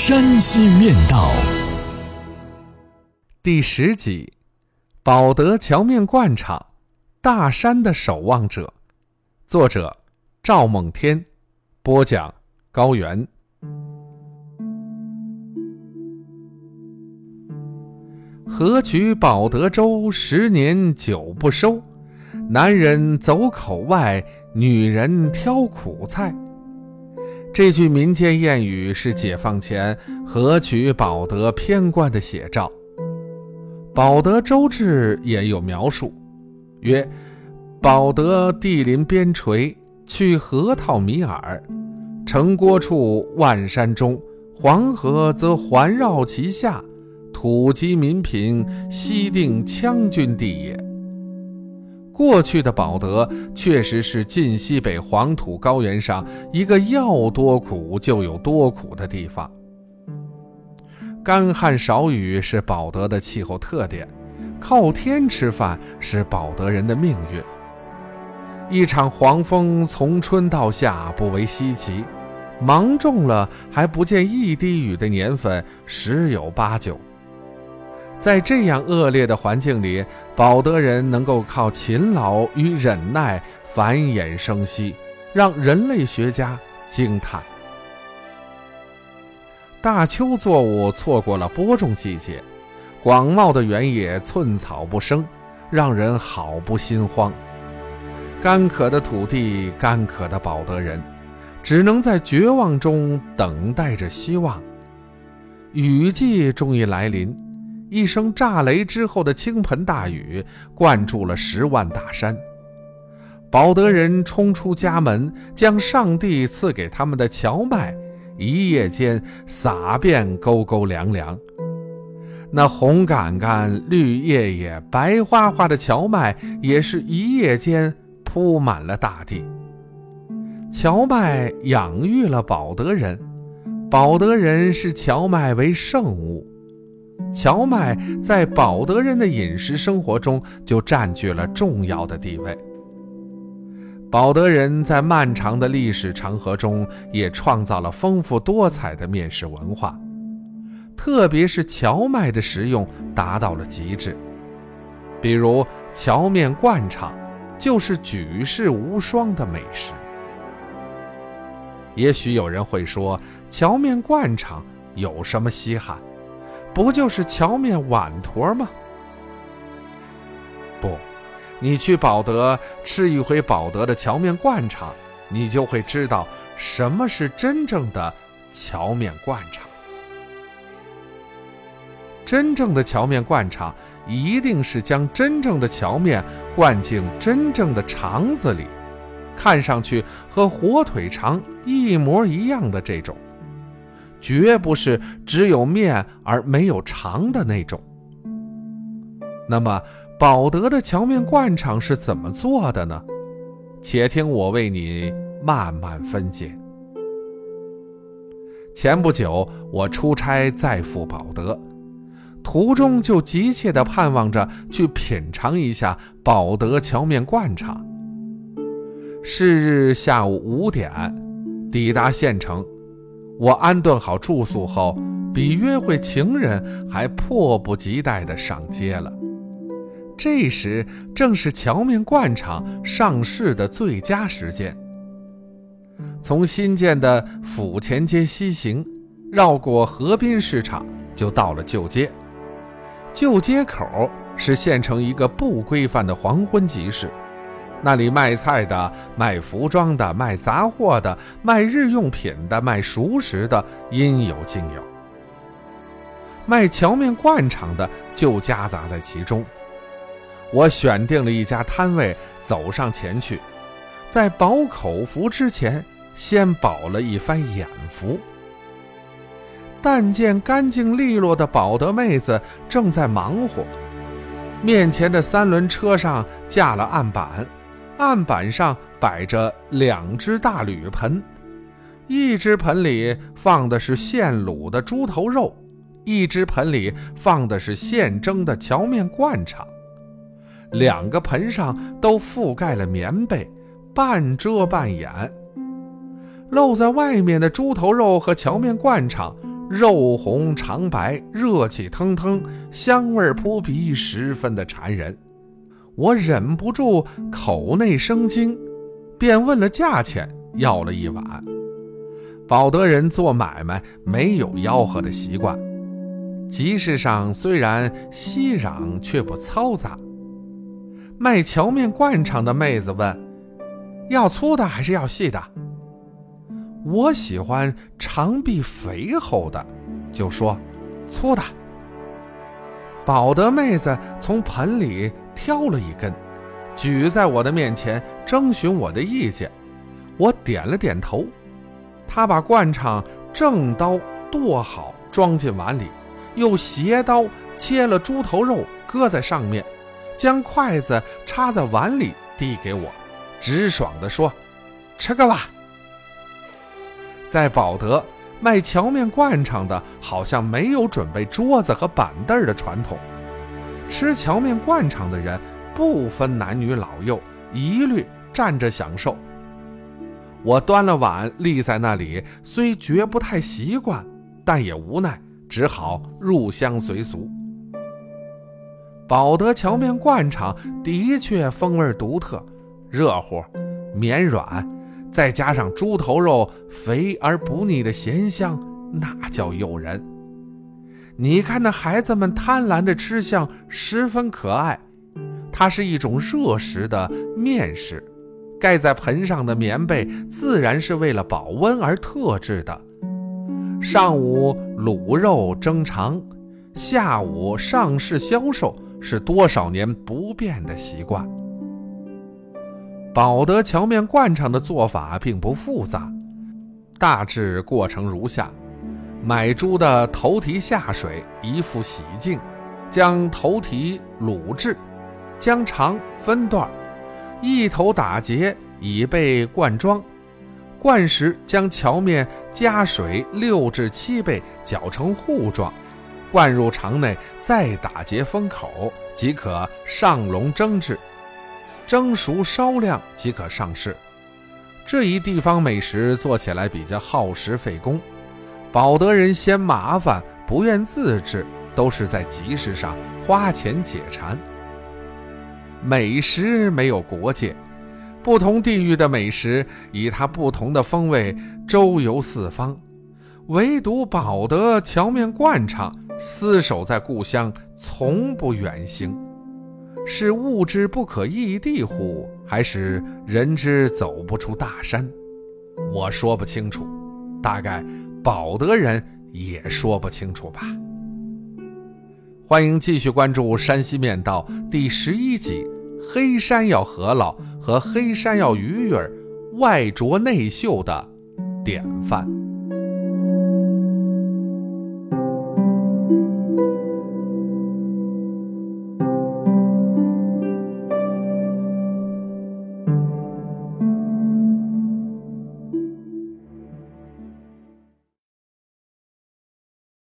山西面道》第十集：保德桥面灌厂，大山的守望者。作者：赵梦天，播讲：高原。何取保德粥，十年久不收。男人走口外，女人挑苦菜。这句民间谚语是解放前何取保德偏官的写照。保德州志也有描述，曰：保德地临边陲，去河套米耳，城郭处万山中，黄河则环绕其下，土瘠民贫，西定羌军地也。过去的保德确实是晋西北黄土高原上一个要多苦就有多苦的地方。干旱少雨是保德的气候特点，靠天吃饭是保德人的命运。一场黄蜂从春到夏不为稀奇，芒种了还不见一滴雨的年份十有八九。在这样恶劣的环境里，保德人能够靠勤劳与忍耐繁衍生息，让人类学家惊叹。大秋作物错过了播种季节，广袤的原野寸草不生，让人好不心慌。干渴的土地，干渴的保德人，只能在绝望中等待着希望。雨季终于来临。一声炸雷之后的倾盆大雨，灌注了十万大山。保德人冲出家门，将上帝赐给他们的荞麦，一夜间撒遍沟沟梁梁。那红杆杆、绿叶叶、白花花的荞麦，也是一夜间铺满了大地。荞麦养育了保德人，保德人视荞麦为圣物。荞麦在保德人的饮食生活中就占据了重要的地位。保德人在漫长的历史长河中也创造了丰富多彩的面食文化，特别是荞麦的食用达到了极致。比如荞面灌肠，就是举世无双的美食。也许有人会说，荞面灌肠有什么稀罕？不就是荞面碗坨吗？不，你去保德吃一回保德的荞面灌肠，你就会知道什么是真正的荞面灌肠。真正的荞面灌肠，一定是将真正的荞面灌进真正的肠子里，看上去和火腿肠一模一样的这种。绝不是只有面而没有肠的那种。那么，保德的荞面灌肠是怎么做的呢？且听我为你慢慢分解。前不久，我出差再赴保德，途中就急切地盼望着去品尝一下保德荞面灌肠。是日下午五点，抵达县城。我安顿好住宿后，比约会情人还迫不及待地上街了。这时正是荞面灌肠上市的最佳时间。从新建的府前街西行，绕过河滨市场，就到了旧街。旧街口是县城一个不规范的黄昏集市。那里卖菜的、卖服装的、卖杂货的、卖日用品的、卖熟食的，应有尽有。卖荞面灌肠的就夹杂在其中。我选定了一家摊位，走上前去，在饱口福之前，先饱了一番眼福。但见干净利落的保德妹子正在忙活。面前的三轮车上架了案板，案板上摆着两只大铝盆，一只盆里放的是现卤的猪头肉，一只盆里放的是现蒸的荞面灌肠。两个盆上都覆盖了棉被，半遮半掩。露在外面的猪头肉和荞面灌肠。肉红肠白，热气腾腾，香味扑鼻，十分的馋人。我忍不住口内生津，便问了价钱，要了一碗。保德人做买卖没有吆喝的习惯，集市上虽然熙攘，却不嘈杂。卖荞面灌肠的妹子问：“要粗的还是要细的？”我喜欢肠壁肥厚的，就说粗的。保德妹子从盆里挑了一根，举在我的面前，征询我的意见。我点了点头。他把灌肠正刀剁好，装进碗里，又斜刀切了猪头肉，搁在上面，将筷子插在碗里，递给我，直爽地说：“吃个吧。”在保德卖荞面灌肠的，好像没有准备桌子和板凳的传统。吃荞面灌肠的人不分男女老幼，一律站着享受。我端了碗立在那里，虽觉不太习惯，但也无奈，只好入乡随俗。保德荞面灌肠的确风味独特，热乎，绵软。再加上猪头肉肥而不腻的咸香，那叫诱人。你看那孩子们贪婪的吃相，十分可爱。它是一种热食的面食，盖在盆上的棉被自然是为了保温而特制的。上午卤肉蒸肠，下午上市销售，是多少年不变的习惯。保德荞面灌肠的做法并不复杂，大致过程如下：买猪的头蹄下水，一副洗净，将头蹄卤制，将肠分段，一头打结，以备灌装。灌时将荞面加水六至七倍，搅成糊状，灌入肠内，再打结封口，即可上笼蒸制。蒸熟稍亮即可上市。这一地方美食做起来比较耗时费工，保德人嫌麻烦，不愿自制，都是在集市上花钱解馋。美食没有国界，不同地域的美食以它不同的风味周游四方，唯独保德荞面灌肠厮守在故乡，从不远行。是物之不可异地乎？还是人之走不出大山？我说不清楚，大概保德人也说不清楚吧。欢迎继续关注《山西面道》第十一集：黑山药饸饹和黑山药鱼儿外拙内秀的典范。